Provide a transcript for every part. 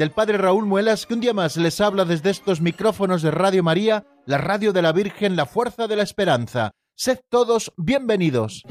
del Padre Raúl Muelas, que un día más les habla desde estos micrófonos de Radio María, la radio de la Virgen, la fuerza de la esperanza. Sed todos bienvenidos.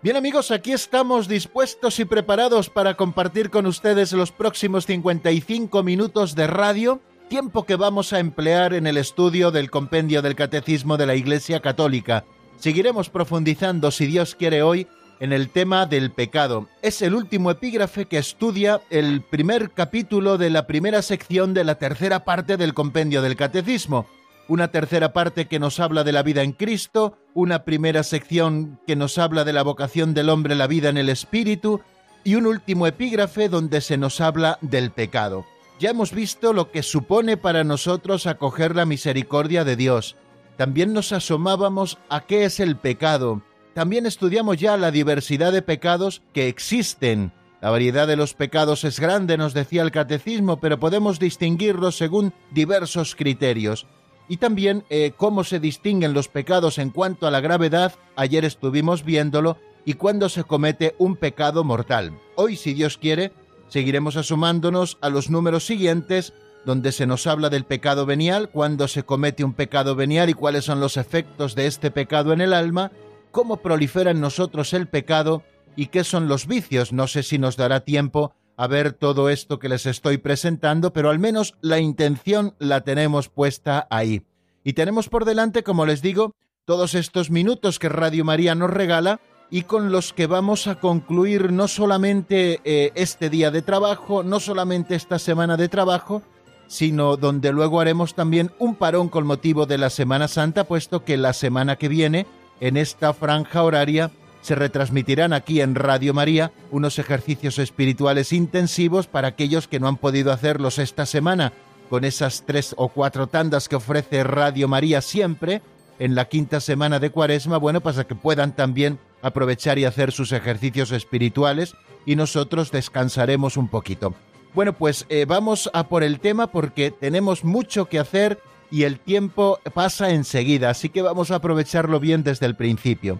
Bien amigos, aquí estamos dispuestos y preparados para compartir con ustedes los próximos 55 minutos de radio, tiempo que vamos a emplear en el estudio del compendio del Catecismo de la Iglesia Católica. Seguiremos profundizando, si Dios quiere, hoy en el tema del pecado. Es el último epígrafe que estudia el primer capítulo de la primera sección de la tercera parte del compendio del Catecismo una tercera parte que nos habla de la vida en Cristo, una primera sección que nos habla de la vocación del hombre, la vida en el Espíritu, y un último epígrafe donde se nos habla del pecado. Ya hemos visto lo que supone para nosotros acoger la misericordia de Dios. También nos asomábamos a qué es el pecado. También estudiamos ya la diversidad de pecados que existen. La variedad de los pecados es grande, nos decía el catecismo, pero podemos distinguirlos según diversos criterios y también eh, cómo se distinguen los pecados en cuanto a la gravedad, ayer estuvimos viéndolo, y cuándo se comete un pecado mortal. Hoy, si Dios quiere, seguiremos asomándonos a los números siguientes, donde se nos habla del pecado venial, cuándo se comete un pecado venial y cuáles son los efectos de este pecado en el alma, cómo prolifera en nosotros el pecado y qué son los vicios. No sé si nos dará tiempo a ver todo esto que les estoy presentando, pero al menos la intención la tenemos puesta ahí. Y tenemos por delante, como les digo, todos estos minutos que Radio María nos regala y con los que vamos a concluir no solamente eh, este día de trabajo, no solamente esta semana de trabajo, sino donde luego haremos también un parón con motivo de la Semana Santa, puesto que la semana que viene, en esta franja horaria, se retransmitirán aquí en Radio María unos ejercicios espirituales intensivos para aquellos que no han podido hacerlos esta semana con esas tres o cuatro tandas que ofrece Radio María siempre en la quinta semana de Cuaresma, bueno, para que puedan también aprovechar y hacer sus ejercicios espirituales y nosotros descansaremos un poquito. Bueno, pues eh, vamos a por el tema porque tenemos mucho que hacer y el tiempo pasa enseguida, así que vamos a aprovecharlo bien desde el principio.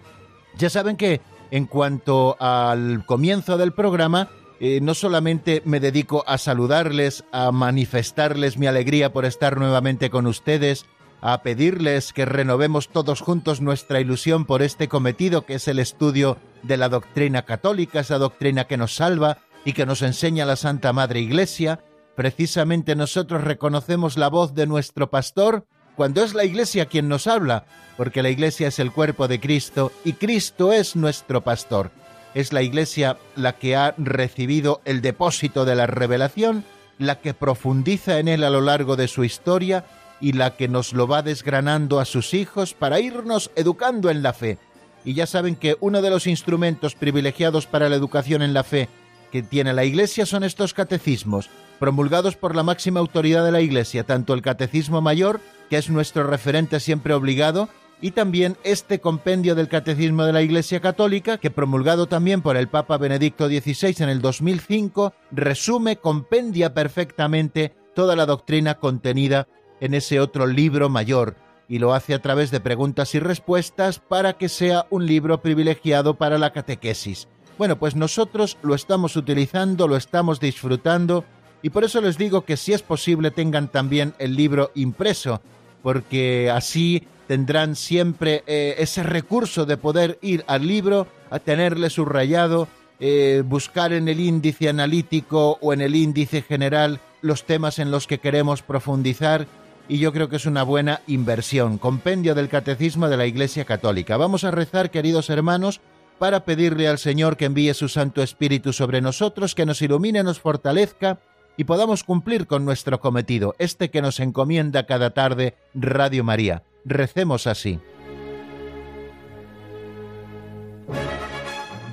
Ya saben que en cuanto al comienzo del programa, eh, no solamente me dedico a saludarles, a manifestarles mi alegría por estar nuevamente con ustedes, a pedirles que renovemos todos juntos nuestra ilusión por este cometido que es el estudio de la doctrina católica, esa doctrina que nos salva y que nos enseña la Santa Madre Iglesia, precisamente nosotros reconocemos la voz de nuestro pastor cuando es la Iglesia quien nos habla, porque la Iglesia es el cuerpo de Cristo y Cristo es nuestro pastor. Es la Iglesia la que ha recibido el depósito de la revelación, la que profundiza en él a lo largo de su historia y la que nos lo va desgranando a sus hijos para irnos educando en la fe. Y ya saben que uno de los instrumentos privilegiados para la educación en la fe que tiene la Iglesia son estos catecismos, promulgados por la máxima autoridad de la Iglesia, tanto el Catecismo Mayor que es nuestro referente siempre obligado, y también este compendio del Catecismo de la Iglesia Católica, que promulgado también por el Papa Benedicto XVI en el 2005, resume, compendia perfectamente toda la doctrina contenida en ese otro libro mayor, y lo hace a través de preguntas y respuestas para que sea un libro privilegiado para la catequesis. Bueno, pues nosotros lo estamos utilizando, lo estamos disfrutando, y por eso les digo que si es posible tengan también el libro impreso, porque así tendrán siempre eh, ese recurso de poder ir al libro, a tenerle subrayado, eh, buscar en el índice analítico o en el índice general los temas en los que queremos profundizar y yo creo que es una buena inversión. Compendio del Catecismo de la Iglesia Católica. Vamos a rezar, queridos hermanos, para pedirle al Señor que envíe su Santo Espíritu sobre nosotros, que nos ilumine, nos fortalezca y podamos cumplir con nuestro cometido, este que nos encomienda cada tarde Radio María. Recemos así.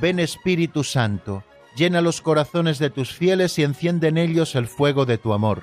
Ven Espíritu Santo, llena los corazones de tus fieles y enciende en ellos el fuego de tu amor.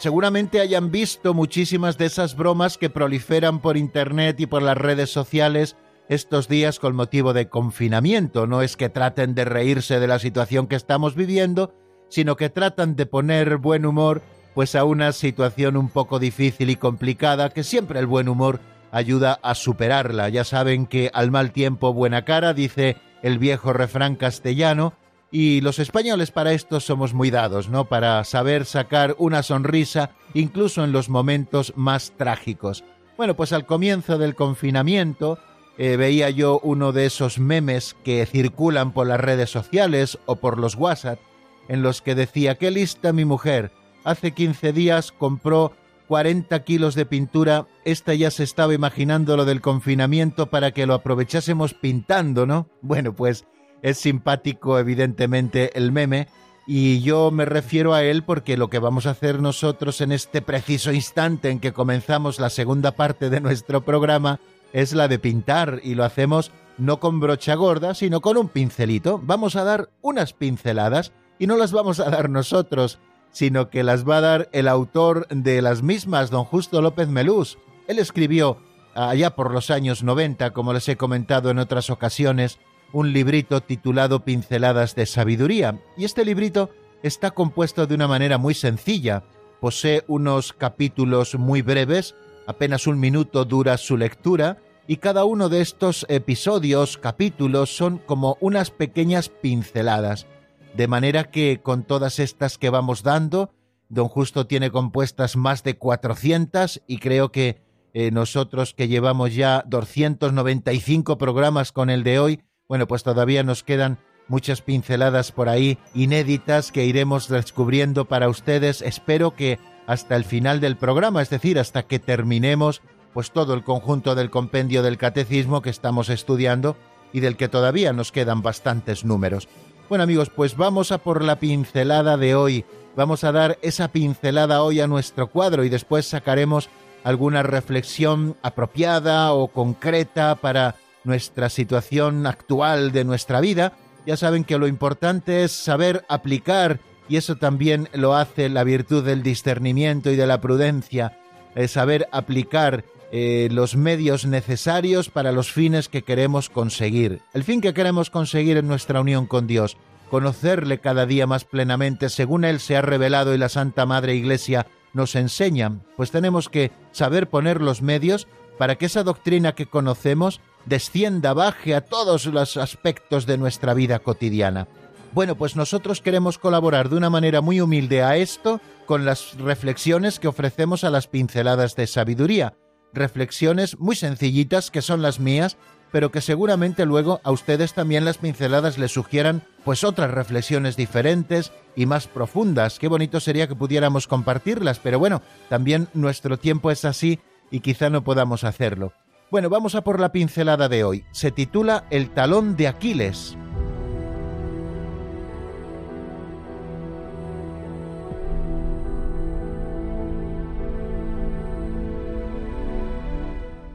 Seguramente hayan visto muchísimas de esas bromas que proliferan por Internet y por las redes sociales estos días con motivo de confinamiento. No es que traten de reírse de la situación que estamos viviendo, sino que tratan de poner buen humor pues a una situación un poco difícil y complicada que siempre el buen humor ayuda a superarla. Ya saben que al mal tiempo buena cara, dice el viejo refrán castellano, y los españoles para esto somos muy dados, ¿no? Para saber sacar una sonrisa incluso en los momentos más trágicos. Bueno, pues al comienzo del confinamiento eh, veía yo uno de esos memes que circulan por las redes sociales o por los WhatsApp, en los que decía, qué lista mi mujer, hace 15 días compró 40 kilos de pintura, esta ya se estaba imaginando lo del confinamiento para que lo aprovechásemos pintando, ¿no? Bueno, pues es simpático, evidentemente, el meme, y yo me refiero a él porque lo que vamos a hacer nosotros en este preciso instante en que comenzamos la segunda parte de nuestro programa es la de pintar, y lo hacemos no con brocha gorda, sino con un pincelito. Vamos a dar unas pinceladas, y no las vamos a dar nosotros, sino que las va a dar el autor de las mismas, don Justo López Melús. Él escribió allá por los años 90, como les he comentado en otras ocasiones, un librito titulado Pinceladas de Sabiduría, y este librito está compuesto de una manera muy sencilla. Posee unos capítulos muy breves, apenas un minuto dura su lectura, y cada uno de estos episodios, capítulos, son como unas pequeñas pinceladas. De manera que con todas estas que vamos dando, don Justo tiene compuestas más de 400 y creo que eh, nosotros que llevamos ya 295 programas con el de hoy, bueno, pues todavía nos quedan muchas pinceladas por ahí inéditas que iremos descubriendo para ustedes. Espero que hasta el final del programa, es decir, hasta que terminemos pues todo el conjunto del compendio del catecismo que estamos estudiando y del que todavía nos quedan bastantes números. Bueno amigos, pues vamos a por la pincelada de hoy. Vamos a dar esa pincelada hoy a nuestro cuadro y después sacaremos alguna reflexión apropiada o concreta para nuestra situación actual de nuestra vida, ya saben que lo importante es saber aplicar, y eso también lo hace la virtud del discernimiento y de la prudencia, es saber aplicar eh, los medios necesarios para los fines que queremos conseguir. El fin que queremos conseguir en nuestra unión con Dios, conocerle cada día más plenamente según Él se ha revelado y la Santa Madre Iglesia nos enseña, pues tenemos que saber poner los medios para que esa doctrina que conocemos descienda, baje a todos los aspectos de nuestra vida cotidiana. Bueno, pues nosotros queremos colaborar de una manera muy humilde a esto con las reflexiones que ofrecemos a las pinceladas de sabiduría. Reflexiones muy sencillitas que son las mías, pero que seguramente luego a ustedes también las pinceladas les sugieran pues otras reflexiones diferentes y más profundas. Qué bonito sería que pudiéramos compartirlas, pero bueno, también nuestro tiempo es así y quizá no podamos hacerlo. Bueno, vamos a por la pincelada de hoy. Se titula El talón de Aquiles.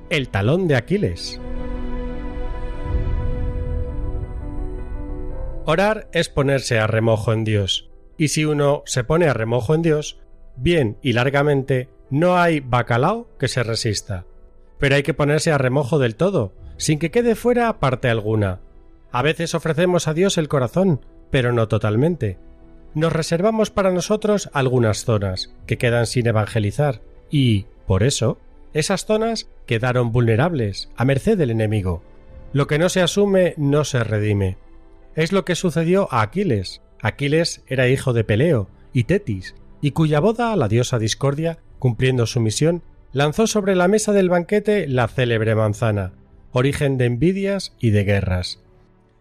El talón de Aquiles. Orar es ponerse a remojo en Dios, y si uno se pone a remojo en Dios, bien y largamente, no hay bacalao que se resista pero hay que ponerse a remojo del todo, sin que quede fuera parte alguna. A veces ofrecemos a Dios el corazón, pero no totalmente. Nos reservamos para nosotros algunas zonas que quedan sin evangelizar y, por eso, esas zonas quedaron vulnerables, a merced del enemigo. Lo que no se asume no se redime. Es lo que sucedió a Aquiles. Aquiles era hijo de Peleo y Tetis, y cuya boda la diosa Discordia, cumpliendo su misión, lanzó sobre la mesa del banquete la célebre manzana, origen de envidias y de guerras.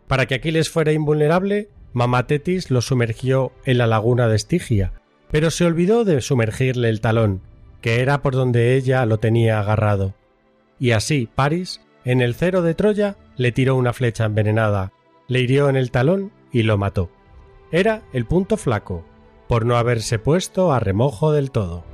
Para que Aquiles fuera invulnerable, Mamá Tetis lo sumergió en la laguna de Estigia, pero se olvidó de sumergirle el talón, que era por donde ella lo tenía agarrado. Y así Paris, en el cero de Troya, le tiró una flecha envenenada, le hirió en el talón y lo mató. Era el punto flaco, por no haberse puesto a remojo del todo.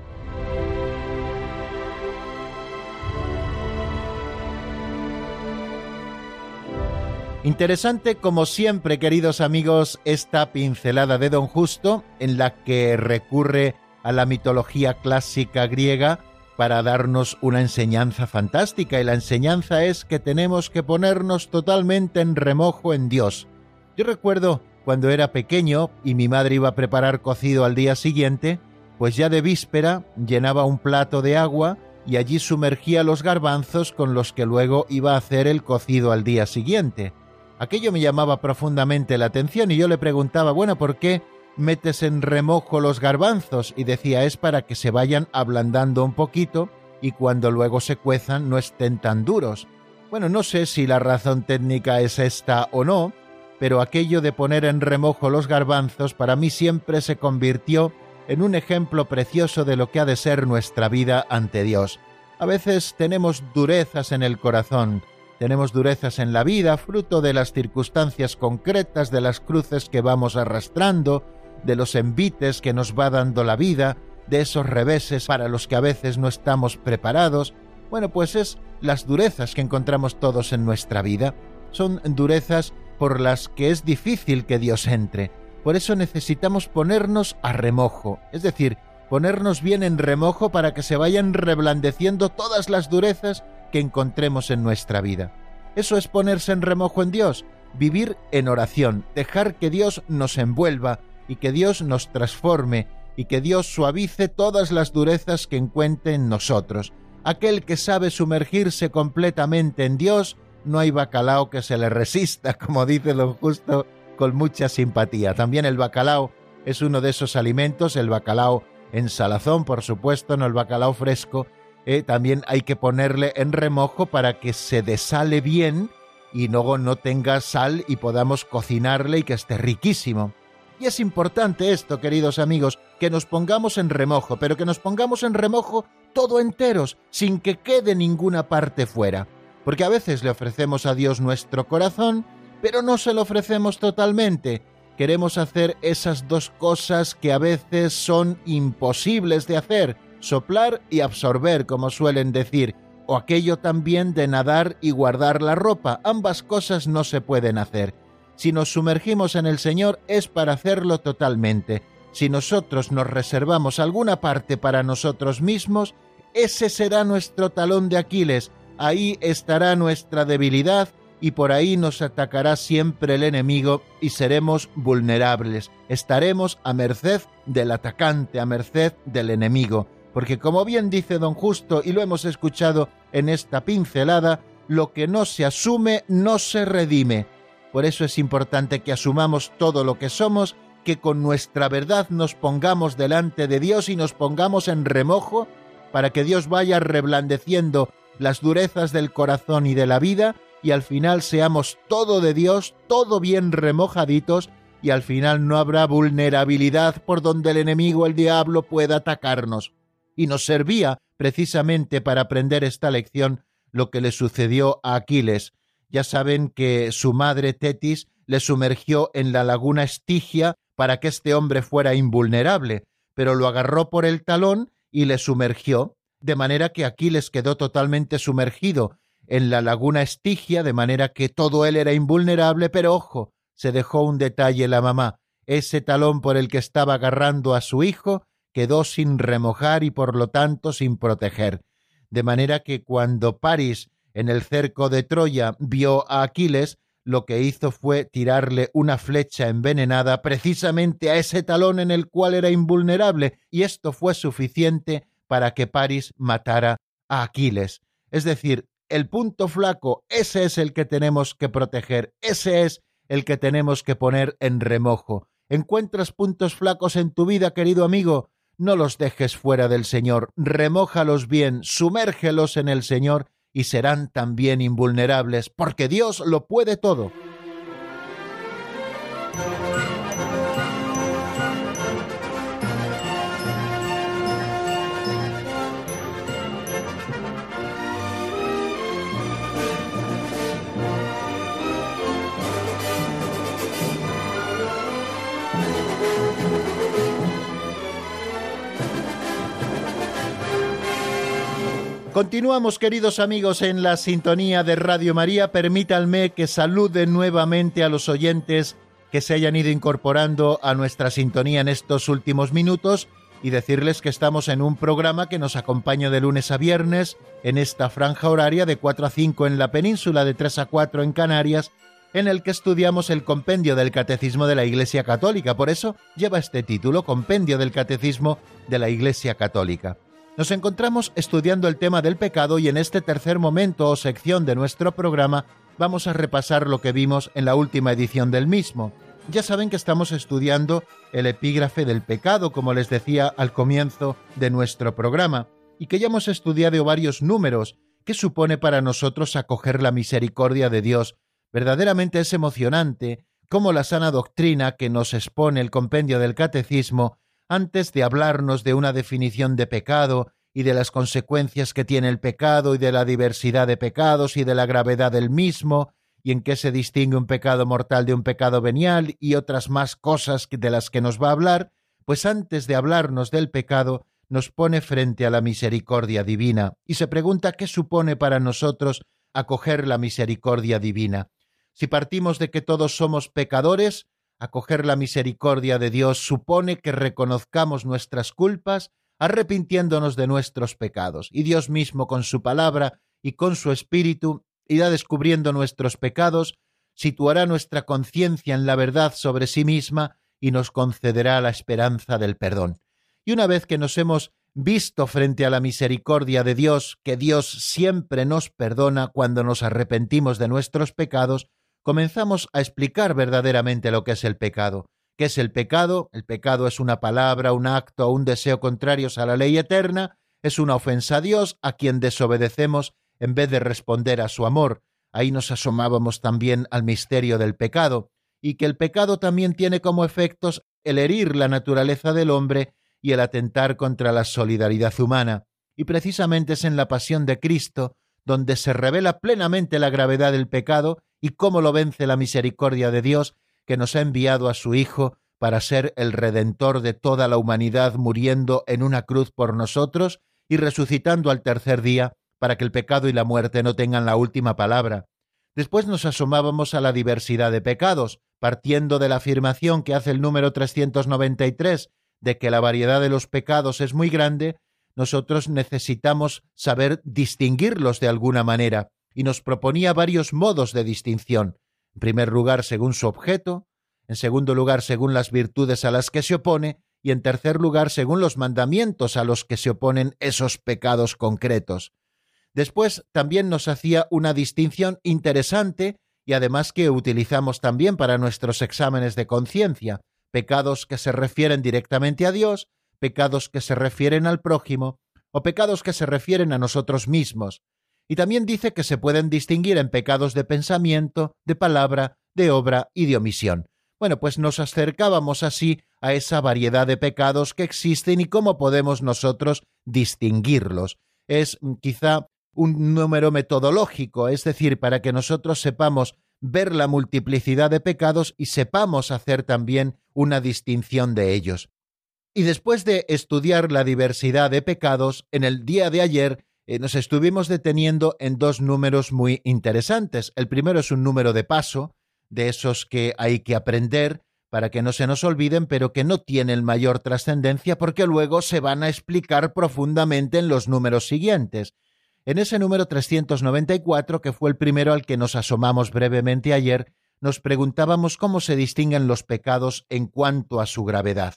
Interesante como siempre, queridos amigos, esta pincelada de Don Justo en la que recurre a la mitología clásica griega para darnos una enseñanza fantástica y la enseñanza es que tenemos que ponernos totalmente en remojo en Dios. Yo recuerdo cuando era pequeño y mi madre iba a preparar cocido al día siguiente, pues ya de víspera llenaba un plato de agua y allí sumergía los garbanzos con los que luego iba a hacer el cocido al día siguiente. Aquello me llamaba profundamente la atención y yo le preguntaba, bueno, ¿por qué metes en remojo los garbanzos? Y decía, es para que se vayan ablandando un poquito y cuando luego se cuezan no estén tan duros. Bueno, no sé si la razón técnica es esta o no, pero aquello de poner en remojo los garbanzos para mí siempre se convirtió en un ejemplo precioso de lo que ha de ser nuestra vida ante Dios. A veces tenemos durezas en el corazón, tenemos durezas en la vida, fruto de las circunstancias concretas, de las cruces que vamos arrastrando, de los envites que nos va dando la vida, de esos reveses para los que a veces no estamos preparados. Bueno, pues es las durezas que encontramos todos en nuestra vida. Son durezas por las que es difícil que Dios entre. Por eso necesitamos ponernos a remojo, es decir, ponernos bien en remojo para que se vayan reblandeciendo todas las durezas que encontremos en nuestra vida. Eso es ponerse en remojo en Dios, vivir en oración, dejar que Dios nos envuelva y que Dios nos transforme y que Dios suavice todas las durezas que encuentre en nosotros. Aquel que sabe sumergirse completamente en Dios, no hay bacalao que se le resista, como dice don Justo con mucha simpatía. También el bacalao es uno de esos alimentos, el bacalao en salazón, por supuesto, no el bacalao fresco, eh, también hay que ponerle en remojo para que se desale bien y luego no tenga sal y podamos cocinarle y que esté riquísimo. Y es importante esto, queridos amigos, que nos pongamos en remojo, pero que nos pongamos en remojo todo enteros, sin que quede ninguna parte fuera. Porque a veces le ofrecemos a Dios nuestro corazón, pero no se lo ofrecemos totalmente. Queremos hacer esas dos cosas que a veces son imposibles de hacer, soplar y absorber, como suelen decir, o aquello también de nadar y guardar la ropa. Ambas cosas no se pueden hacer. Si nos sumergimos en el Señor es para hacerlo totalmente. Si nosotros nos reservamos alguna parte para nosotros mismos, ese será nuestro talón de Aquiles, ahí estará nuestra debilidad y por ahí nos atacará siempre el enemigo y seremos vulnerables. Estaremos a merced del atacante, a merced del enemigo porque como bien dice don Justo y lo hemos escuchado en esta pincelada, lo que no se asume no se redime. Por eso es importante que asumamos todo lo que somos, que con nuestra verdad nos pongamos delante de Dios y nos pongamos en remojo para que Dios vaya reblandeciendo las durezas del corazón y de la vida y al final seamos todo de Dios, todo bien remojaditos y al final no habrá vulnerabilidad por donde el enemigo, el diablo, pueda atacarnos y nos servía precisamente para aprender esta lección lo que le sucedió a Aquiles. Ya saben que su madre Tetis le sumergió en la laguna Estigia para que este hombre fuera invulnerable, pero lo agarró por el talón y le sumergió, de manera que Aquiles quedó totalmente sumergido en la laguna Estigia, de manera que todo él era invulnerable, pero ojo, se dejó un detalle la mamá, ese talón por el que estaba agarrando a su hijo quedó sin remojar y por lo tanto sin proteger. De manera que cuando París en el cerco de Troya vio a Aquiles, lo que hizo fue tirarle una flecha envenenada precisamente a ese talón en el cual era invulnerable, y esto fue suficiente para que París matara a Aquiles. Es decir, el punto flaco, ese es el que tenemos que proteger, ese es el que tenemos que poner en remojo ¿Encuentras puntos flacos en tu vida, querido amigo? No los dejes fuera del Señor, remójalos bien, sumérgelos en el Señor y serán también invulnerables, porque Dios lo puede todo. Continuamos, queridos amigos, en la sintonía de Radio María. Permítanme que salude nuevamente a los oyentes que se hayan ido incorporando a nuestra sintonía en estos últimos minutos y decirles que estamos en un programa que nos acompaña de lunes a viernes en esta franja horaria de 4 a 5 en la península, de 3 a 4 en Canarias, en el que estudiamos el compendio del Catecismo de la Iglesia Católica. Por eso lleva este título, Compendio del Catecismo de la Iglesia Católica. Nos encontramos estudiando el tema del pecado y en este tercer momento o sección de nuestro programa vamos a repasar lo que vimos en la última edición del mismo. Ya saben que estamos estudiando el epígrafe del pecado, como les decía al comienzo de nuestro programa, y que ya hemos estudiado varios números que supone para nosotros acoger la misericordia de Dios. Verdaderamente es emocionante cómo la sana doctrina que nos expone el compendio del catecismo antes de hablarnos de una definición de pecado y de las consecuencias que tiene el pecado y de la diversidad de pecados y de la gravedad del mismo, y en qué se distingue un pecado mortal de un pecado venial y otras más cosas de las que nos va a hablar, pues antes de hablarnos del pecado, nos pone frente a la misericordia divina y se pregunta qué supone para nosotros acoger la misericordia divina. Si partimos de que todos somos pecadores, Acoger la misericordia de Dios supone que reconozcamos nuestras culpas, arrepintiéndonos de nuestros pecados, y Dios mismo con su palabra y con su espíritu irá descubriendo nuestros pecados, situará nuestra conciencia en la verdad sobre sí misma y nos concederá la esperanza del perdón. Y una vez que nos hemos visto frente a la misericordia de Dios, que Dios siempre nos perdona cuando nos arrepentimos de nuestros pecados, comenzamos a explicar verdaderamente lo que es el pecado. ¿Qué es el pecado? El pecado es una palabra, un acto o un deseo contrarios a la ley eterna, es una ofensa a Dios a quien desobedecemos en vez de responder a su amor. Ahí nos asomábamos también al misterio del pecado, y que el pecado también tiene como efectos el herir la naturaleza del hombre y el atentar contra la solidaridad humana. Y precisamente es en la pasión de Cristo donde se revela plenamente la gravedad del pecado y cómo lo vence la misericordia de Dios que nos ha enviado a su Hijo para ser el Redentor de toda la humanidad muriendo en una cruz por nosotros y resucitando al tercer día para que el pecado y la muerte no tengan la última palabra. Después nos asomábamos a la diversidad de pecados, partiendo de la afirmación que hace el número 393 de que la variedad de los pecados es muy grande, nosotros necesitamos saber distinguirlos de alguna manera, y nos proponía varios modos de distinción. En primer lugar, según su objeto, en segundo lugar, según las virtudes a las que se opone, y en tercer lugar, según los mandamientos a los que se oponen esos pecados concretos. Después también nos hacía una distinción interesante y además que utilizamos también para nuestros exámenes de conciencia, pecados que se refieren directamente a Dios, pecados que se refieren al prójimo o pecados que se refieren a nosotros mismos, y también dice que se pueden distinguir en pecados de pensamiento, de palabra, de obra y de omisión. Bueno, pues nos acercábamos así a esa variedad de pecados que existen y cómo podemos nosotros distinguirlos. Es mm, quizá un número metodológico, es decir, para que nosotros sepamos ver la multiplicidad de pecados y sepamos hacer también una distinción de ellos. Y después de estudiar la diversidad de pecados, en el día de ayer eh, nos estuvimos deteniendo en dos números muy interesantes. El primero es un número de paso, de esos que hay que aprender para que no se nos olviden, pero que no tienen mayor trascendencia porque luego se van a explicar profundamente en los números siguientes. En ese número 394, que fue el primero al que nos asomamos brevemente ayer, nos preguntábamos cómo se distinguen los pecados en cuanto a su gravedad.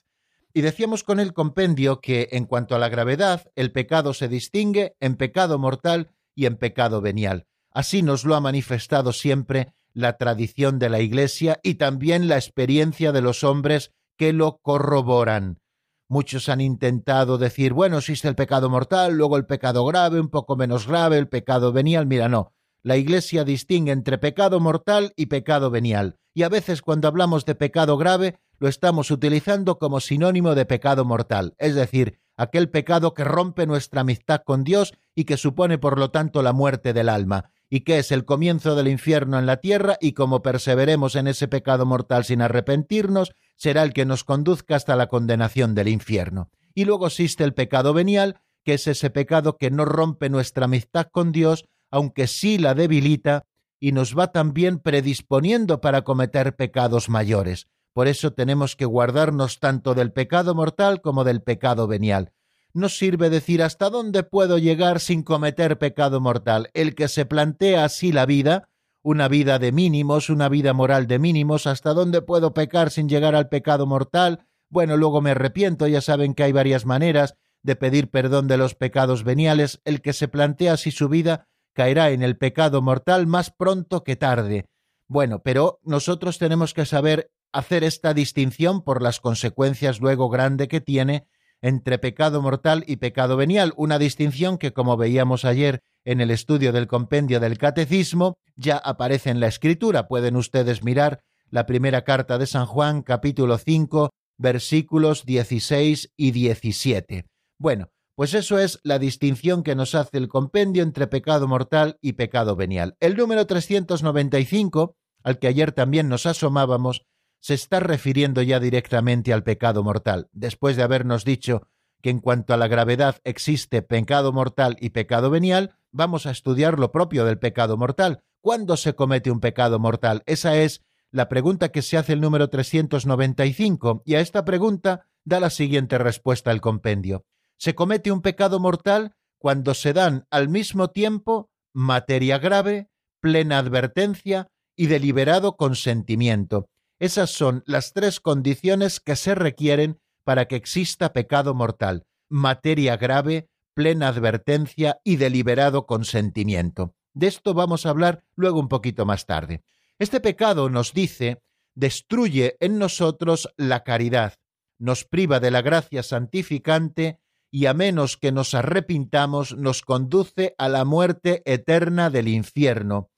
Y decíamos con el compendio que, en cuanto a la gravedad, el pecado se distingue en pecado mortal y en pecado venial. Así nos lo ha manifestado siempre la tradición de la Iglesia y también la experiencia de los hombres que lo corroboran. Muchos han intentado decir, bueno, existe el pecado mortal, luego el pecado grave, un poco menos grave, el pecado venial. Mira, no. La Iglesia distingue entre pecado mortal y pecado venial. Y a veces cuando hablamos de pecado grave, lo estamos utilizando como sinónimo de pecado mortal, es decir, aquel pecado que rompe nuestra amistad con Dios y que supone por lo tanto la muerte del alma, y que es el comienzo del infierno en la tierra, y como perseveremos en ese pecado mortal sin arrepentirnos, será el que nos conduzca hasta la condenación del infierno. Y luego existe el pecado venial, que es ese pecado que no rompe nuestra amistad con Dios, aunque sí la debilita, y nos va también predisponiendo para cometer pecados mayores. Por eso tenemos que guardarnos tanto del pecado mortal como del pecado venial. No sirve decir hasta dónde puedo llegar sin cometer pecado mortal. El que se plantea así la vida, una vida de mínimos, una vida moral de mínimos, hasta dónde puedo pecar sin llegar al pecado mortal, bueno, luego me arrepiento, ya saben que hay varias maneras de pedir perdón de los pecados veniales, el que se plantea así su vida caerá en el pecado mortal más pronto que tarde. Bueno, pero nosotros tenemos que saber hacer esta distinción por las consecuencias luego grande que tiene entre pecado mortal y pecado venial, una distinción que, como veíamos ayer en el estudio del compendio del Catecismo, ya aparece en la Escritura. Pueden ustedes mirar la primera carta de San Juan, capítulo 5, versículos 16 y 17. Bueno, pues eso es la distinción que nos hace el compendio entre pecado mortal y pecado venial. El número 395, al que ayer también nos asomábamos, se está refiriendo ya directamente al pecado mortal, después de habernos dicho que en cuanto a la gravedad existe pecado mortal y pecado venial, vamos a estudiar lo propio del pecado mortal. ¿Cuándo se comete un pecado mortal? Esa es la pregunta que se hace el número 395, y a esta pregunta da la siguiente respuesta el compendio. Se comete un pecado mortal cuando se dan al mismo tiempo materia grave, plena advertencia y deliberado consentimiento. Esas son las tres condiciones que se requieren para que exista pecado mortal, materia grave, plena advertencia y deliberado consentimiento. De esto vamos a hablar luego un poquito más tarde. Este pecado nos dice, destruye en nosotros la caridad, nos priva de la gracia santificante y a menos que nos arrepintamos nos conduce a la muerte eterna del infierno,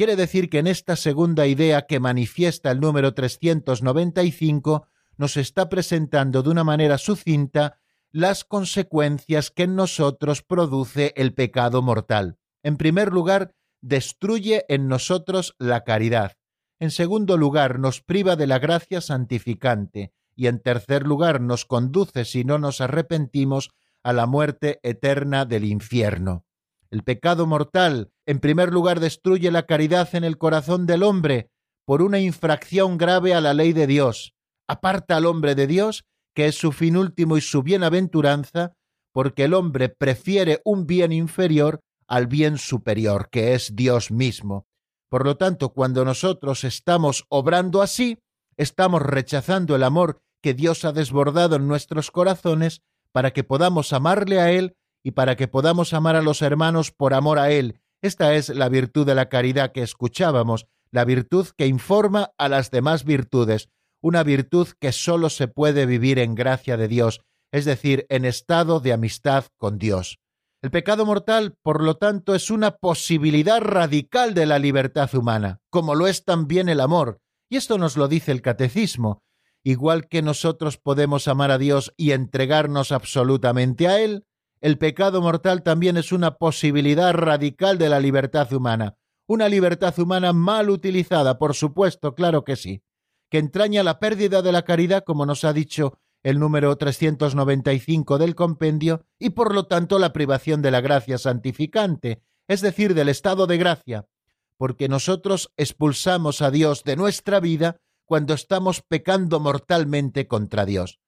Quiere decir que en esta segunda idea que manifiesta el número 395 nos está presentando de una manera sucinta las consecuencias que en nosotros produce el pecado mortal. En primer lugar, destruye en nosotros la caridad. En segundo lugar, nos priva de la gracia santificante. Y en tercer lugar, nos conduce, si no nos arrepentimos, a la muerte eterna del infierno. El pecado mortal, en primer lugar, destruye la caridad en el corazón del hombre por una infracción grave a la ley de Dios. Aparta al hombre de Dios, que es su fin último y su bienaventuranza, porque el hombre prefiere un bien inferior al bien superior, que es Dios mismo. Por lo tanto, cuando nosotros estamos obrando así, estamos rechazando el amor que Dios ha desbordado en nuestros corazones para que podamos amarle a Él y para que podamos amar a los hermanos por amor a Él. Esta es la virtud de la caridad que escuchábamos, la virtud que informa a las demás virtudes, una virtud que sólo se puede vivir en gracia de Dios, es decir, en estado de amistad con Dios. El pecado mortal, por lo tanto, es una posibilidad radical de la libertad humana, como lo es también el amor, y esto nos lo dice el catecismo. Igual que nosotros podemos amar a Dios y entregarnos absolutamente a Él, el pecado mortal también es una posibilidad radical de la libertad humana, una libertad humana mal utilizada, por supuesto, claro que sí, que entraña la pérdida de la caridad, como nos ha dicho el número 395 del compendio, y por lo tanto la privación de la gracia santificante, es decir, del estado de gracia, porque nosotros expulsamos a Dios de nuestra vida cuando estamos pecando mortalmente contra Dios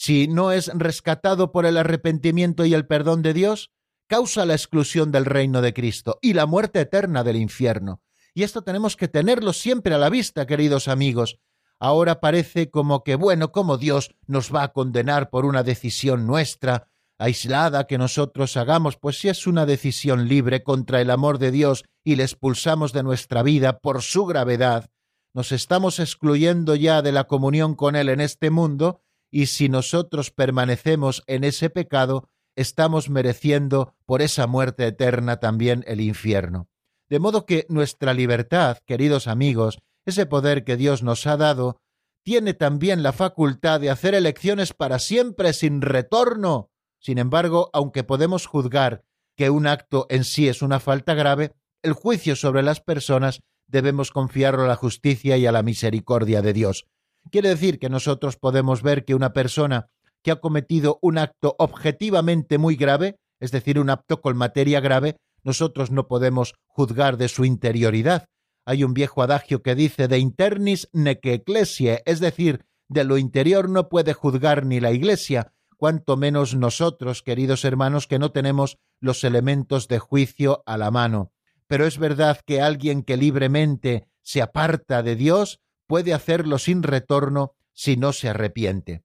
si no es rescatado por el arrepentimiento y el perdón de Dios, causa la exclusión del reino de Cristo y la muerte eterna del infierno. Y esto tenemos que tenerlo siempre a la vista, queridos amigos. Ahora parece como que, bueno, como Dios nos va a condenar por una decisión nuestra, aislada que nosotros hagamos, pues si es una decisión libre contra el amor de Dios y le expulsamos de nuestra vida por su gravedad, nos estamos excluyendo ya de la comunión con Él en este mundo, y si nosotros permanecemos en ese pecado, estamos mereciendo por esa muerte eterna también el infierno. De modo que nuestra libertad, queridos amigos, ese poder que Dios nos ha dado, tiene también la facultad de hacer elecciones para siempre sin retorno. Sin embargo, aunque podemos juzgar que un acto en sí es una falta grave, el juicio sobre las personas debemos confiarlo a la justicia y a la misericordia de Dios. Quiere decir que nosotros podemos ver que una persona que ha cometido un acto objetivamente muy grave, es decir, un acto con materia grave, nosotros no podemos juzgar de su interioridad. Hay un viejo adagio que dice de internis neque ecclesie, es decir, de lo interior no puede juzgar ni la Iglesia, cuanto menos nosotros, queridos hermanos, que no tenemos los elementos de juicio a la mano pero es verdad que alguien que libremente se aparta de Dios puede hacerlo sin retorno si no se arrepiente.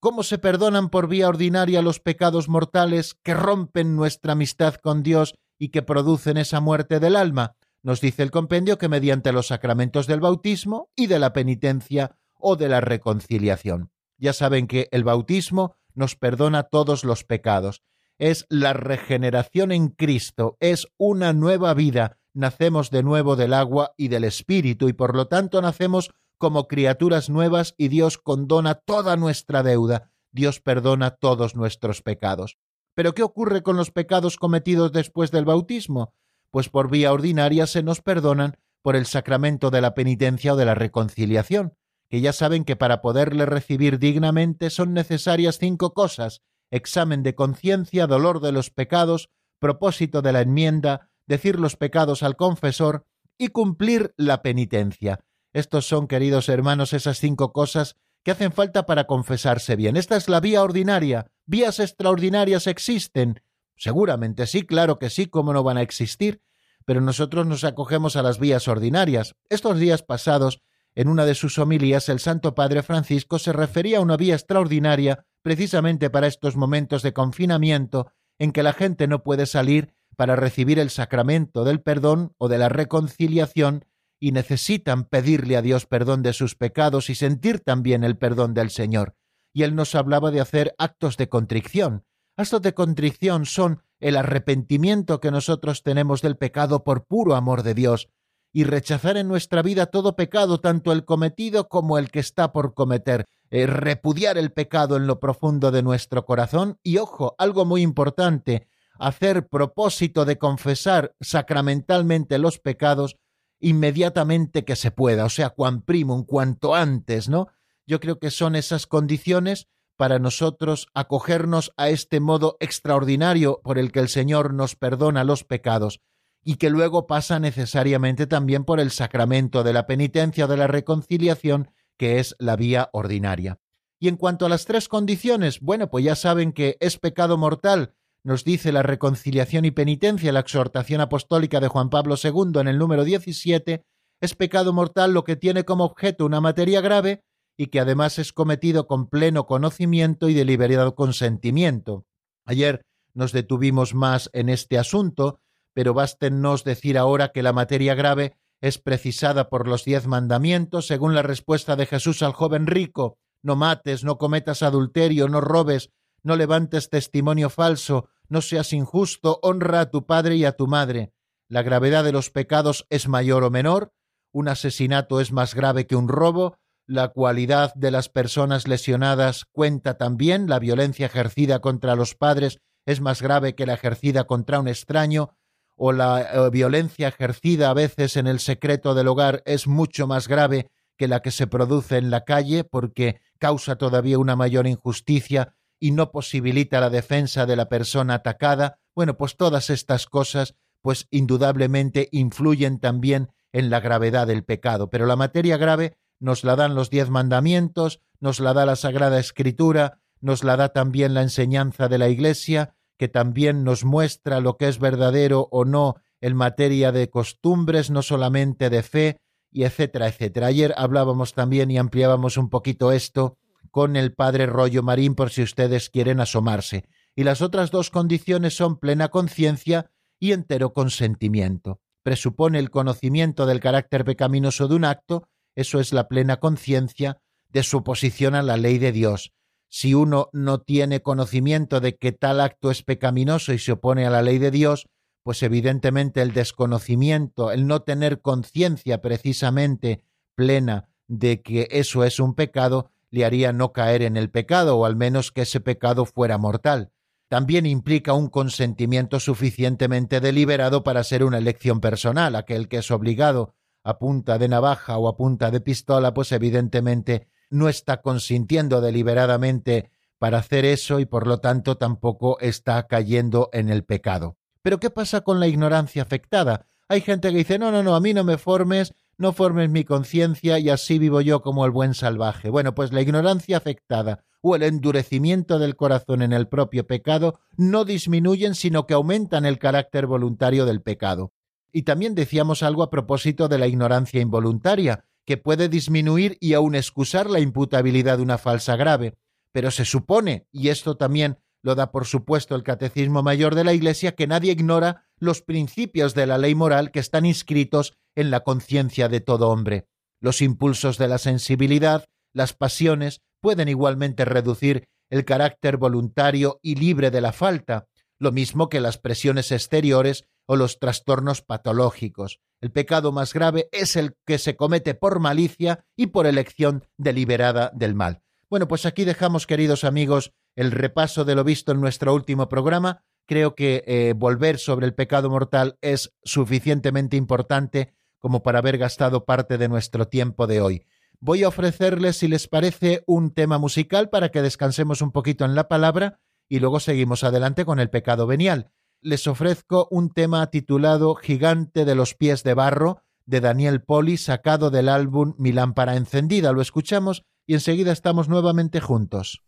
¿Cómo se perdonan por vía ordinaria los pecados mortales que rompen nuestra amistad con Dios y que producen esa muerte del alma? Nos dice el compendio que mediante los sacramentos del bautismo y de la penitencia o de la reconciliación. Ya saben que el bautismo nos perdona todos los pecados es la regeneración en Cristo, es una nueva vida, nacemos de nuevo del agua y del Espíritu y por lo tanto nacemos como criaturas nuevas y Dios condona toda nuestra deuda, Dios perdona todos nuestros pecados. Pero ¿qué ocurre con los pecados cometidos después del bautismo? Pues por vía ordinaria se nos perdonan por el sacramento de la penitencia o de la reconciliación, que ya saben que para poderle recibir dignamente son necesarias cinco cosas, examen de conciencia, dolor de los pecados, propósito de la enmienda, decir los pecados al confesor y cumplir la penitencia. Estos son, queridos hermanos, esas cinco cosas que hacen falta para confesarse bien. Esta es la vía ordinaria. ¿Vías extraordinarias existen? Seguramente sí, claro que sí, cómo no van a existir, pero nosotros nos acogemos a las vías ordinarias. Estos días pasados, en una de sus homilías, el Santo Padre Francisco se refería a una vía extraordinaria precisamente para estos momentos de confinamiento en que la gente no puede salir para recibir el sacramento del perdón o de la reconciliación y necesitan pedirle a Dios perdón de sus pecados y sentir también el perdón del Señor. Y él nos hablaba de hacer actos de contrición. Actos de contrición son el arrepentimiento que nosotros tenemos del pecado por puro amor de Dios y rechazar en nuestra vida todo pecado, tanto el cometido como el que está por cometer, eh, repudiar el pecado en lo profundo de nuestro corazón y, ojo, algo muy importante, hacer propósito de confesar sacramentalmente los pecados inmediatamente que se pueda, o sea, cuan primum, cuanto antes, ¿no? Yo creo que son esas condiciones para nosotros acogernos a este modo extraordinario por el que el Señor nos perdona los pecados y que luego pasa necesariamente también por el sacramento de la penitencia o de la reconciliación que es la vía ordinaria. Y en cuanto a las tres condiciones, bueno, pues ya saben que es pecado mortal, nos dice la reconciliación y penitencia, la exhortación apostólica de Juan Pablo II en el número 17, es pecado mortal lo que tiene como objeto una materia grave y que además es cometido con pleno conocimiento y deliberado consentimiento. Ayer nos detuvimos más en este asunto, pero bástenos decir ahora que la materia grave es precisada por los diez mandamientos, según la respuesta de Jesús al joven rico no mates, no cometas adulterio, no robes, no levantes testimonio falso, no seas injusto, honra a tu padre y a tu madre. La gravedad de los pecados es mayor o menor, un asesinato es más grave que un robo, la cualidad de las personas lesionadas cuenta también, la violencia ejercida contra los padres es más grave que la ejercida contra un extraño, o la eh, violencia ejercida a veces en el secreto del hogar es mucho más grave que la que se produce en la calle porque causa todavía una mayor injusticia y no posibilita la defensa de la persona atacada, bueno, pues todas estas cosas pues indudablemente influyen también en la gravedad del pecado, pero la materia grave nos la dan los diez mandamientos, nos la da la Sagrada Escritura, nos la da también la enseñanza de la Iglesia, que también nos muestra lo que es verdadero o no en materia de costumbres, no solamente de fe, y etcétera, etcétera. Ayer hablábamos también y ampliábamos un poquito esto con el padre Rollo Marín por si ustedes quieren asomarse. Y las otras dos condiciones son plena conciencia y entero consentimiento. Presupone el conocimiento del carácter pecaminoso de un acto, Eso es la plena conciencia de su oposición a la ley de Dios. Si uno no tiene conocimiento de que tal acto es pecaminoso y se opone a la ley de Dios, pues evidentemente el desconocimiento, el no tener conciencia precisamente plena de que eso es un pecado, le haría no caer en el pecado, o al menos que ese pecado fuera mortal. También implica un consentimiento suficientemente deliberado para ser una elección personal. Aquel que es obligado a punta de navaja o a punta de pistola, pues evidentemente no está consintiendo deliberadamente para hacer eso y por lo tanto tampoco está cayendo en el pecado. Pero ¿qué pasa con la ignorancia afectada? Hay gente que dice, no, no, no, a mí no me formes, no formes mi conciencia y así vivo yo como el buen salvaje. Bueno, pues la ignorancia afectada o el endurecimiento del corazón en el propio pecado no disminuyen, sino que aumentan el carácter voluntario del pecado. Y también decíamos algo a propósito de la ignorancia involuntaria, que puede disminuir y aun excusar la imputabilidad de una falsa grave. Pero se supone, y esto también lo da por supuesto el Catecismo Mayor de la Iglesia, que nadie ignora los principios de la ley moral que están inscritos en la conciencia de todo hombre. Los impulsos de la sensibilidad, las pasiones, pueden igualmente reducir el carácter voluntario y libre de la falta, lo mismo que las presiones exteriores o los trastornos patológicos. El pecado más grave es el que se comete por malicia y por elección deliberada del mal. Bueno, pues aquí dejamos, queridos amigos, el repaso de lo visto en nuestro último programa. Creo que eh, volver sobre el pecado mortal es suficientemente importante como para haber gastado parte de nuestro tiempo de hoy. Voy a ofrecerles, si les parece, un tema musical para que descansemos un poquito en la palabra y luego seguimos adelante con el pecado venial. Les ofrezco un tema titulado Gigante de los pies de barro de Daniel Poli, sacado del álbum Mi lámpara encendida. Lo escuchamos y enseguida estamos nuevamente juntos.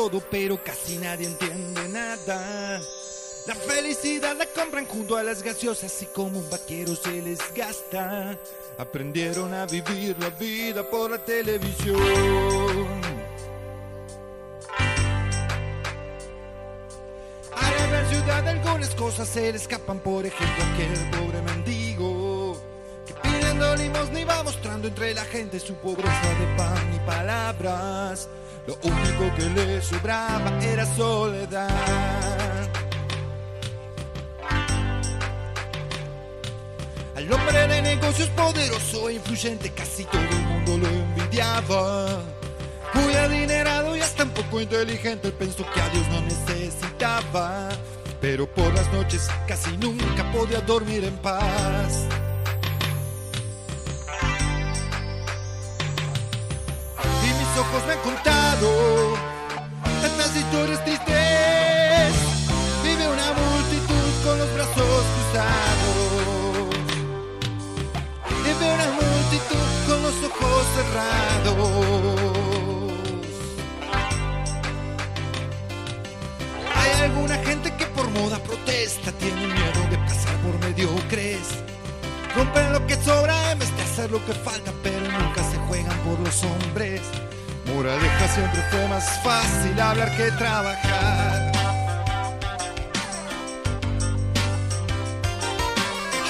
Todo, pero casi nadie entiende nada. La felicidad la compran junto a las gaseosas y como un vaquero se les gasta. Aprendieron a vivir la vida por la televisión. A la gran ciudad algunas cosas se le escapan, por ejemplo aquel pobre mendigo que pidiendo limosna iba mostrando entre la gente su pobreza de pan y palabras. Lo único que le sobraba era soledad. Al hombre de negocios poderoso e influyente casi todo el mundo lo envidiaba. Muy adinerado y hasta un poco inteligente, él pensó que a Dios no necesitaba. Pero por las noches casi nunca podía dormir en paz. Me han contado tantas historias tristes. Vive una multitud con los brazos cruzados. Vive una multitud con los ojos cerrados. Hay alguna gente que por moda protesta, tiene miedo de pasar por mediocres. Rompen lo que sobra en vez de hacer lo que falta, pero nunca se juegan por los hombres. Moraleja siempre fue más fácil hablar que trabajar.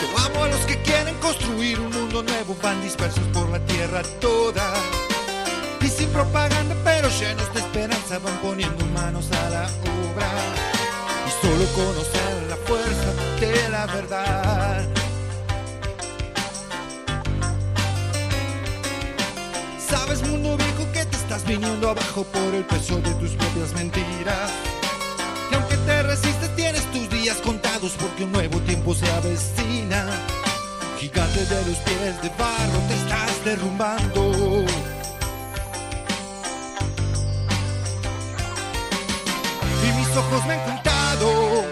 Yo amo a los que quieren construir un mundo nuevo, van dispersos por la tierra toda. Y sin propaganda, pero llenos de esperanza, van poniendo manos a la obra. Y solo conocer la fuerza de la verdad. Estás viniendo abajo por el peso de tus propias mentiras. Y aunque te resistes, tienes tus días contados porque un nuevo tiempo se avecina. Gigante de los pies de barro, te estás derrumbando. Y mis ojos me han contado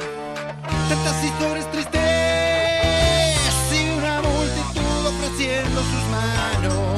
tantas historias tristes y una multitud ofreciendo sus manos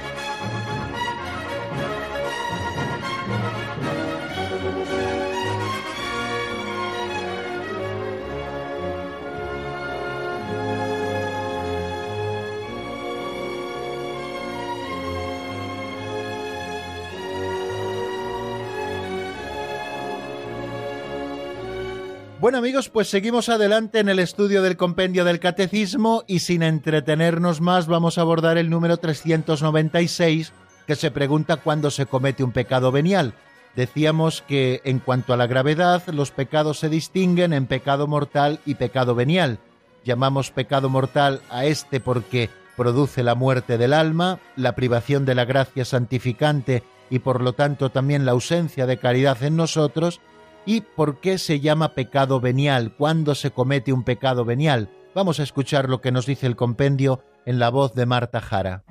Bueno amigos, pues seguimos adelante en el estudio del compendio del catecismo y sin entretenernos más vamos a abordar el número 396 que se pregunta cuándo se comete un pecado venial. Decíamos que en cuanto a la gravedad los pecados se distinguen en pecado mortal y pecado venial. Llamamos pecado mortal a este porque produce la muerte del alma, la privación de la gracia santificante y por lo tanto también la ausencia de caridad en nosotros, ¿Y por qué se llama pecado venial? ¿Cuándo se comete un pecado venial? Vamos a escuchar lo que nos dice el compendio en la voz de Marta Jara.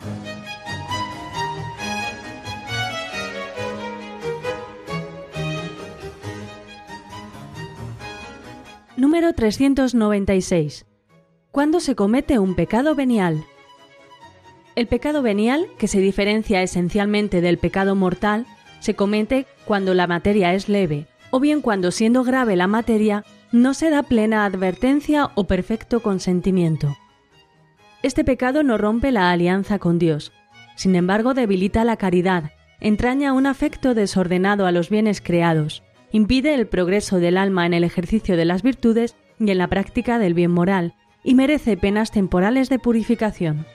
Número 396. ¿Cuándo se comete un pecado venial? El pecado venial, que se diferencia esencialmente del pecado mortal, se comete cuando la materia es leve, o bien cuando siendo grave la materia no se da plena advertencia o perfecto consentimiento. Este pecado no rompe la alianza con Dios, sin embargo debilita la caridad, entraña un afecto desordenado a los bienes creados, impide el progreso del alma en el ejercicio de las virtudes y en la práctica del bien moral, y merece penas temporales de purificación.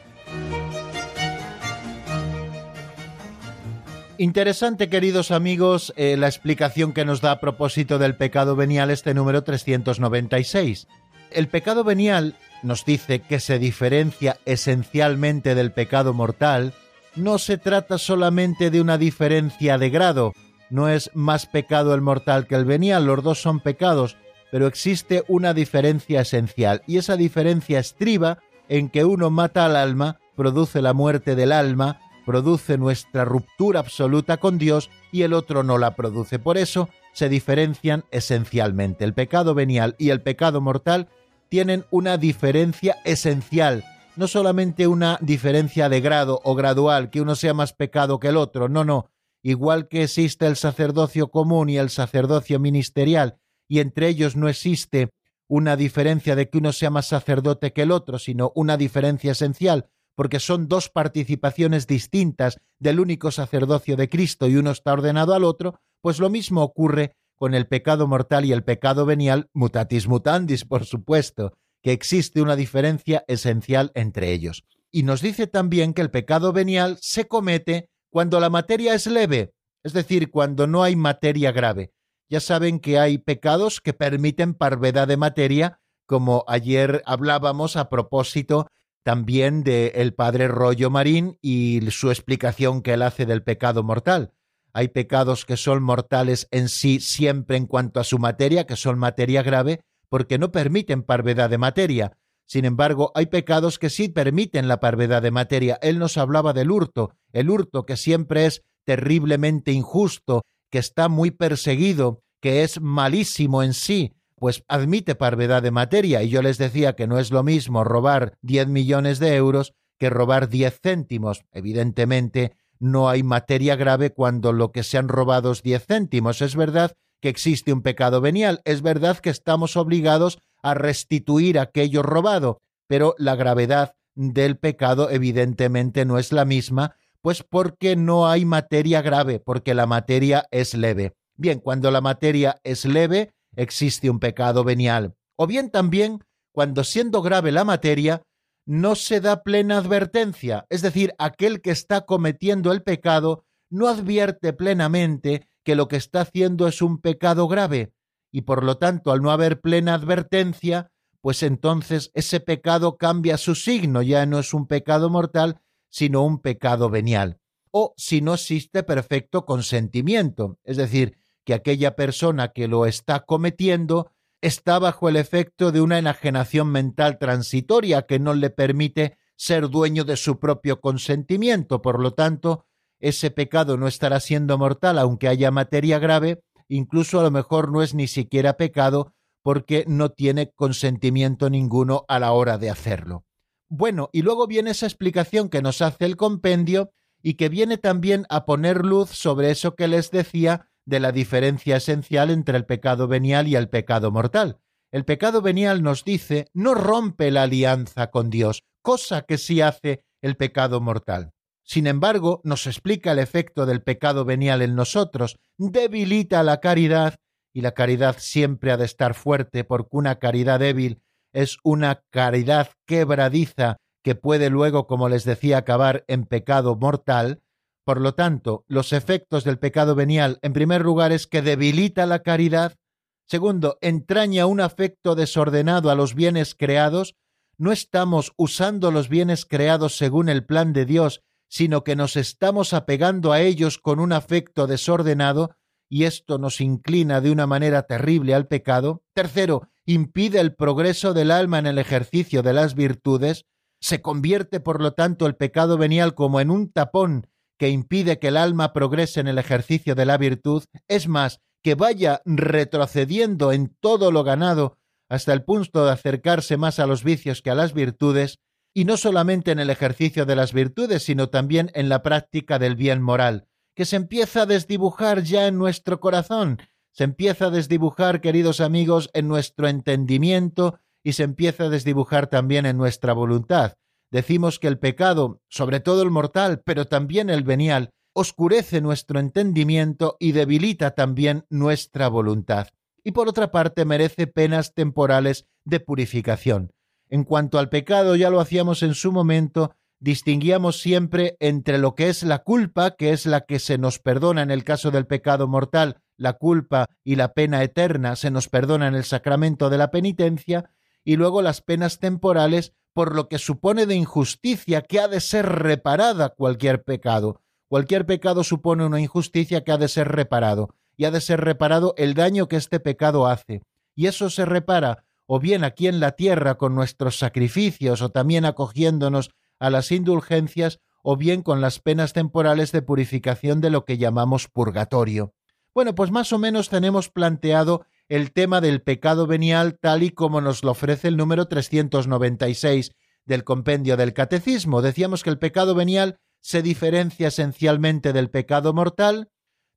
Interesante, queridos amigos, eh, la explicación que nos da a propósito del pecado venial este número 396. El pecado venial nos dice que se diferencia esencialmente del pecado mortal. No se trata solamente de una diferencia de grado, no es más pecado el mortal que el venial, los dos son pecados, pero existe una diferencia esencial, y esa diferencia estriba en que uno mata al alma, produce la muerte del alma, produce nuestra ruptura absoluta con Dios y el otro no la produce. Por eso se diferencian esencialmente. El pecado venial y el pecado mortal tienen una diferencia esencial, no solamente una diferencia de grado o gradual, que uno sea más pecado que el otro, no, no. Igual que existe el sacerdocio común y el sacerdocio ministerial, y entre ellos no existe una diferencia de que uno sea más sacerdote que el otro, sino una diferencia esencial, porque son dos participaciones distintas del único sacerdocio de Cristo y uno está ordenado al otro, pues lo mismo ocurre con el pecado mortal y el pecado venial, mutatis mutandis, por supuesto, que existe una diferencia esencial entre ellos. Y nos dice también que el pecado venial se comete cuando la materia es leve, es decir, cuando no hay materia grave. Ya saben que hay pecados que permiten parvedad de materia, como ayer hablábamos a propósito también de el padre Rollo Marín y su explicación que él hace del pecado mortal. Hay pecados que son mortales en sí siempre en cuanto a su materia, que son materia grave, porque no permiten parvedad de materia. Sin embargo, hay pecados que sí permiten la parvedad de materia. Él nos hablaba del hurto, el hurto que siempre es terriblemente injusto, que está muy perseguido, que es malísimo en sí, pues admite parvedad de materia y yo les decía que no es lo mismo robar 10 millones de euros que robar 10 céntimos. Evidentemente no hay materia grave cuando lo que se han robado es 10 céntimos. Es verdad que existe un pecado venial, es verdad que estamos obligados a restituir aquello robado, pero la gravedad del pecado evidentemente no es la misma, pues porque no hay materia grave, porque la materia es leve. Bien, cuando la materia es leve, existe un pecado venial, o bien también cuando siendo grave la materia, no se da plena advertencia, es decir, aquel que está cometiendo el pecado no advierte plenamente que lo que está haciendo es un pecado grave, y por lo tanto, al no haber plena advertencia, pues entonces ese pecado cambia su signo, ya no es un pecado mortal, sino un pecado venial. O si no existe perfecto consentimiento, es decir, que aquella persona que lo está cometiendo está bajo el efecto de una enajenación mental transitoria que no le permite ser dueño de su propio consentimiento. Por lo tanto, ese pecado no estará siendo mortal aunque haya materia grave, incluso a lo mejor no es ni siquiera pecado porque no tiene consentimiento ninguno a la hora de hacerlo. Bueno, y luego viene esa explicación que nos hace el compendio y que viene también a poner luz sobre eso que les decía de la diferencia esencial entre el pecado venial y el pecado mortal. El pecado venial nos dice no rompe la alianza con Dios, cosa que sí hace el pecado mortal. Sin embargo, nos explica el efecto del pecado venial en nosotros, debilita la caridad, y la caridad siempre ha de estar fuerte, porque una caridad débil es una caridad quebradiza que puede luego, como les decía, acabar en pecado mortal. Por lo tanto, los efectos del pecado venial, en primer lugar, es que debilita la caridad, segundo, entraña un afecto desordenado a los bienes creados, no estamos usando los bienes creados según el plan de Dios, sino que nos estamos apegando a ellos con un afecto desordenado, y esto nos inclina de una manera terrible al pecado. Tercero, impide el progreso del alma en el ejercicio de las virtudes. Se convierte, por lo tanto, el pecado venial como en un tapón que impide que el alma progrese en el ejercicio de la virtud. Es más, que vaya retrocediendo en todo lo ganado hasta el punto de acercarse más a los vicios que a las virtudes, y no solamente en el ejercicio de las virtudes, sino también en la práctica del bien moral, que se empieza a desdibujar ya en nuestro corazón, se empieza a desdibujar, queridos amigos, en nuestro entendimiento y se empieza a desdibujar también en nuestra voluntad. Decimos que el pecado, sobre todo el mortal, pero también el venial, oscurece nuestro entendimiento y debilita también nuestra voluntad. Y por otra parte merece penas temporales de purificación. En cuanto al pecado, ya lo hacíamos en su momento, distinguíamos siempre entre lo que es la culpa, que es la que se nos perdona en el caso del pecado mortal, la culpa y la pena eterna se nos perdona en el sacramento de la penitencia, y luego las penas temporales por lo que supone de injusticia que ha de ser reparada cualquier pecado. Cualquier pecado supone una injusticia que ha de ser reparado, y ha de ser reparado el daño que este pecado hace. Y eso se repara o bien aquí en la tierra con nuestros sacrificios o también acogiéndonos a las indulgencias o bien con las penas temporales de purificación de lo que llamamos purgatorio. Bueno, pues más o menos tenemos planteado el tema del pecado venial tal y como nos lo ofrece el número 396 del compendio del Catecismo. Decíamos que el pecado venial se diferencia esencialmente del pecado mortal.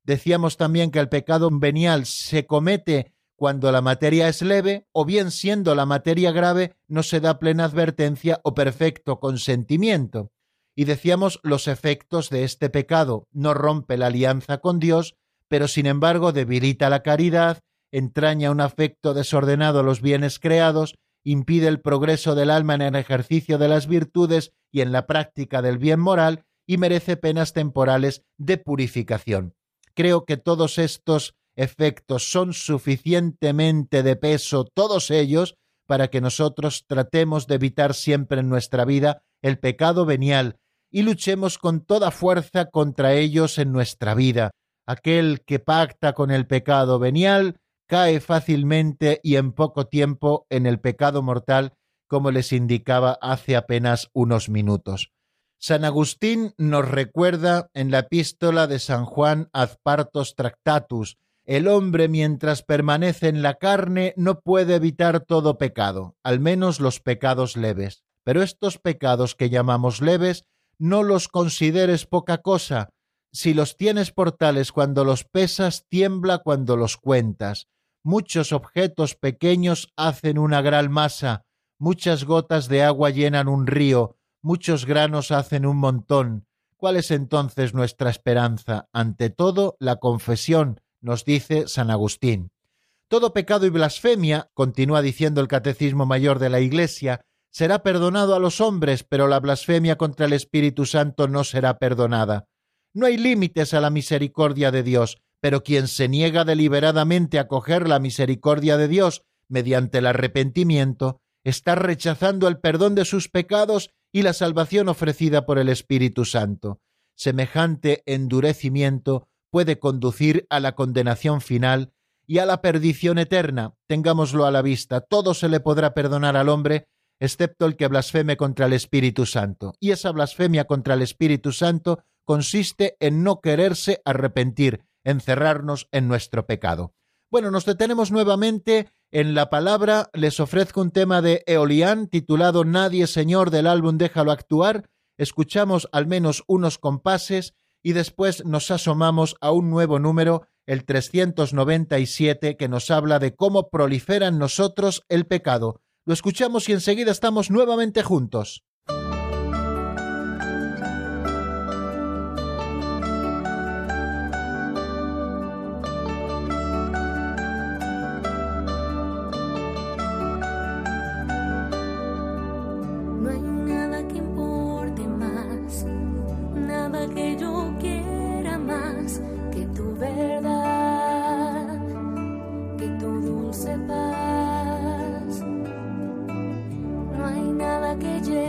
Decíamos también que el pecado venial se comete cuando la materia es leve, o bien siendo la materia grave, no se da plena advertencia o perfecto consentimiento. Y decíamos los efectos de este pecado. No rompe la alianza con Dios, pero sin embargo debilita la caridad, entraña un afecto desordenado a los bienes creados, impide el progreso del alma en el ejercicio de las virtudes y en la práctica del bien moral, y merece penas temporales de purificación. Creo que todos estos efectos son suficientemente de peso todos ellos para que nosotros tratemos de evitar siempre en nuestra vida el pecado venial y luchemos con toda fuerza contra ellos en nuestra vida. Aquel que pacta con el pecado venial cae fácilmente y en poco tiempo en el pecado mortal, como les indicaba hace apenas unos minutos. San Agustín nos recuerda en la epístola de San Juan Ad Partos Tractatus, el hombre mientras permanece en la carne no puede evitar todo pecado, al menos los pecados leves. Pero estos pecados que llamamos leves, no los consideres poca cosa. Si los tienes por tales cuando los pesas, tiembla cuando los cuentas. Muchos objetos pequeños hacen una gran masa, muchas gotas de agua llenan un río, muchos granos hacen un montón. ¿Cuál es entonces nuestra esperanza? Ante todo, la confesión, nos dice San Agustín. Todo pecado y blasfemia, continúa diciendo el Catecismo Mayor de la Iglesia, será perdonado a los hombres, pero la blasfemia contra el Espíritu Santo no será perdonada. No hay límites a la misericordia de Dios, pero quien se niega deliberadamente a coger la misericordia de Dios mediante el arrepentimiento, está rechazando el perdón de sus pecados y la salvación ofrecida por el Espíritu Santo. Semejante endurecimiento puede conducir a la condenación final y a la perdición eterna. Tengámoslo a la vista, todo se le podrá perdonar al hombre, excepto el que blasfeme contra el Espíritu Santo. Y esa blasfemia contra el Espíritu Santo consiste en no quererse arrepentir, encerrarnos en nuestro pecado. Bueno, nos detenemos nuevamente En la palabra les ofrezco un tema de Eolian titulado Nadie Señor del álbum Déjalo actuar. Escuchamos al menos unos compases y después nos asomamos a un nuevo número, el 397, que nos habla de cómo prolifera en nosotros el pecado. Lo escuchamos y enseguida estamos nuevamente juntos. que llegue.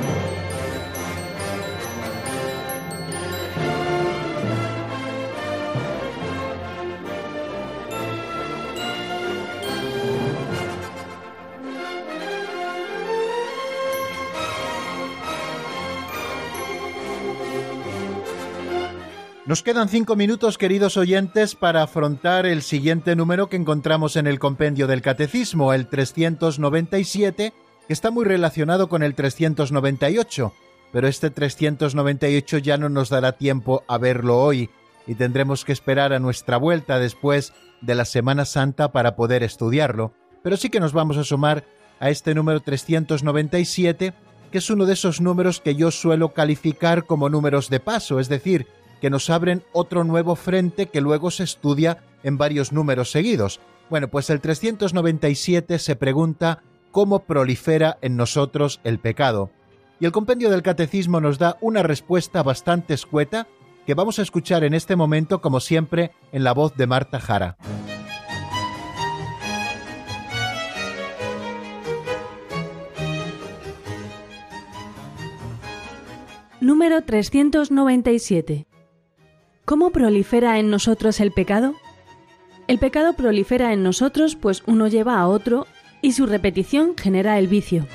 Nos quedan cinco minutos, queridos oyentes, para afrontar el siguiente número que encontramos en el compendio del Catecismo, el 397, que está muy relacionado con el 398, pero este 398 ya no nos dará tiempo a verlo hoy y tendremos que esperar a nuestra vuelta después de la Semana Santa para poder estudiarlo. Pero sí que nos vamos a sumar a este número 397, que es uno de esos números que yo suelo calificar como números de paso, es decir, que nos abren otro nuevo frente que luego se estudia en varios números seguidos. Bueno, pues el 397 se pregunta cómo prolifera en nosotros el pecado. Y el compendio del catecismo nos da una respuesta bastante escueta que vamos a escuchar en este momento, como siempre, en la voz de Marta Jara. Número 397. ¿Cómo prolifera en nosotros el pecado? El pecado prolifera en nosotros pues uno lleva a otro y su repetición genera el vicio.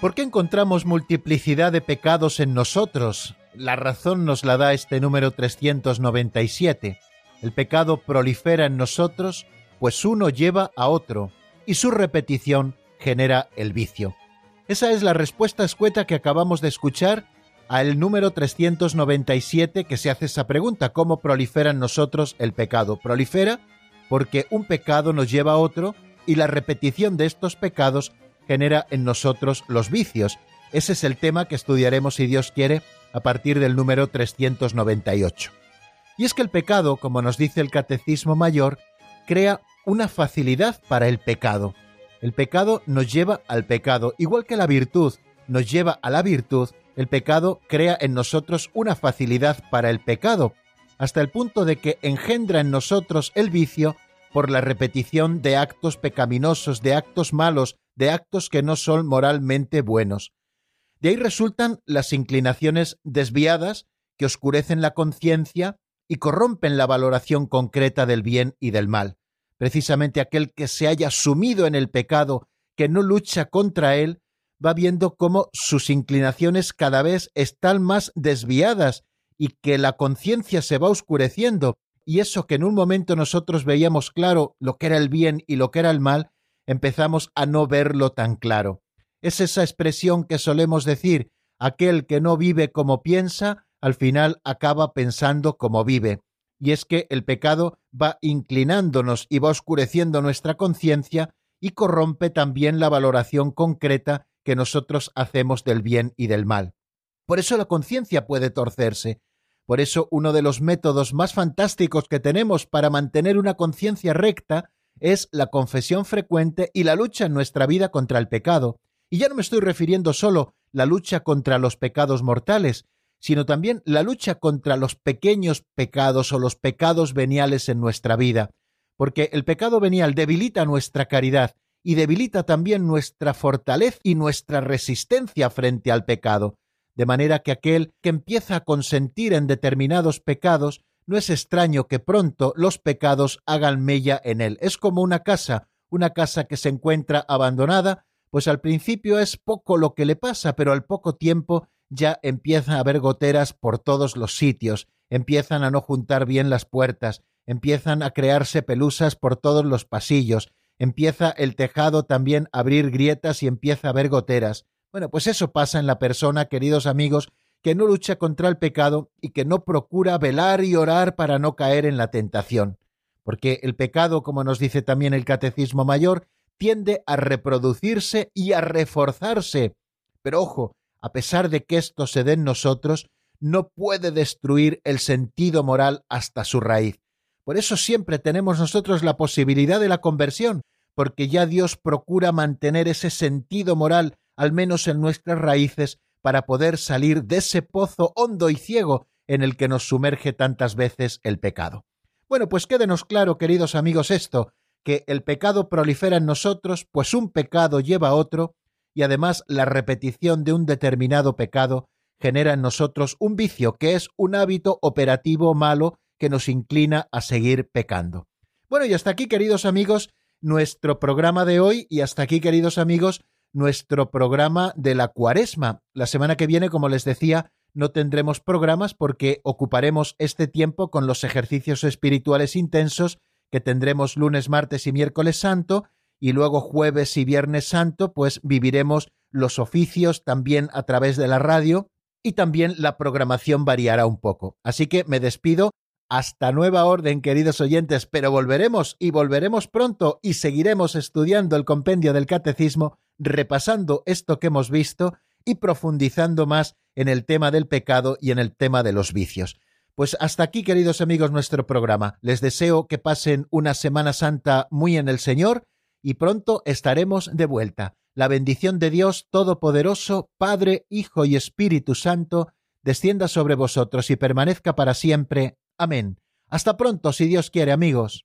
¿Por qué encontramos multiplicidad de pecados en nosotros? La razón nos la da este número 397. El pecado prolifera en nosotros, pues uno lleva a otro, y su repetición genera el vicio. Esa es la respuesta escueta que acabamos de escuchar al número 397 que se hace esa pregunta, ¿cómo prolifera en nosotros el pecado? Prolifera porque un pecado nos lleva a otro y la repetición de estos pecados genera en nosotros los vicios. Ese es el tema que estudiaremos, si Dios quiere, a partir del número 398. Y es que el pecado, como nos dice el Catecismo Mayor, crea una facilidad para el pecado. El pecado nos lleva al pecado, igual que la virtud nos lleva a la virtud, el pecado crea en nosotros una facilidad para el pecado, hasta el punto de que engendra en nosotros el vicio por la repetición de actos pecaminosos, de actos malos, de actos que no son moralmente buenos. De ahí resultan las inclinaciones desviadas que oscurecen la conciencia y corrompen la valoración concreta del bien y del mal. Precisamente aquel que se haya sumido en el pecado, que no lucha contra él, va viendo cómo sus inclinaciones cada vez están más desviadas y que la conciencia se va oscureciendo, y eso que en un momento nosotros veíamos claro lo que era el bien y lo que era el mal, empezamos a no verlo tan claro. Es esa expresión que solemos decir, aquel que no vive como piensa, al final acaba pensando como vive. Y es que el pecado va inclinándonos y va oscureciendo nuestra conciencia y corrompe también la valoración concreta que nosotros hacemos del bien y del mal. Por eso la conciencia puede torcerse. Por eso uno de los métodos más fantásticos que tenemos para mantener una conciencia recta es la confesión frecuente y la lucha en nuestra vida contra el pecado. Y ya no me estoy refiriendo solo la lucha contra los pecados mortales, sino también la lucha contra los pequeños pecados o los pecados veniales en nuestra vida, porque el pecado venial debilita nuestra caridad y debilita también nuestra fortaleza y nuestra resistencia frente al pecado, de manera que aquel que empieza a consentir en determinados pecados, no es extraño que pronto los pecados hagan mella en él. Es como una casa, una casa que se encuentra abandonada, pues al principio es poco lo que le pasa, pero al poco tiempo ya empieza a haber goteras por todos los sitios, empiezan a no juntar bien las puertas, empiezan a crearse pelusas por todos los pasillos, empieza el tejado también a abrir grietas y empieza a haber goteras. Bueno, pues eso pasa en la persona, queridos amigos, que no lucha contra el pecado y que no procura velar y orar para no caer en la tentación. Porque el pecado, como nos dice también el Catecismo Mayor, tiende a reproducirse y a reforzarse. Pero ojo, a pesar de que esto se dé en nosotros, no puede destruir el sentido moral hasta su raíz. Por eso siempre tenemos nosotros la posibilidad de la conversión, porque ya Dios procura mantener ese sentido moral, al menos en nuestras raíces, para poder salir de ese pozo hondo y ciego en el que nos sumerge tantas veces el pecado. Bueno, pues quédenos claro, queridos amigos, esto, que el pecado prolifera en nosotros, pues un pecado lleva a otro, y además la repetición de un determinado pecado genera en nosotros un vicio, que es un hábito operativo malo que nos inclina a seguir pecando. Bueno, y hasta aquí, queridos amigos, nuestro programa de hoy y hasta aquí, queridos amigos, nuestro programa de la cuaresma. La semana que viene, como les decía, no tendremos programas porque ocuparemos este tiempo con los ejercicios espirituales intensos que tendremos lunes, martes y miércoles santo, y luego jueves y viernes santo, pues viviremos los oficios también a través de la radio y también la programación variará un poco. Así que me despido. Hasta nueva orden, queridos oyentes, pero volveremos y volveremos pronto y seguiremos estudiando el compendio del catecismo, repasando esto que hemos visto y profundizando más en el tema del pecado y en el tema de los vicios. Pues hasta aquí, queridos amigos, nuestro programa. Les deseo que pasen una Semana Santa muy en el Señor y pronto estaremos de vuelta. La bendición de Dios Todopoderoso, Padre, Hijo y Espíritu Santo, descienda sobre vosotros y permanezca para siempre. Amén. Hasta pronto, si Dios quiere, amigos.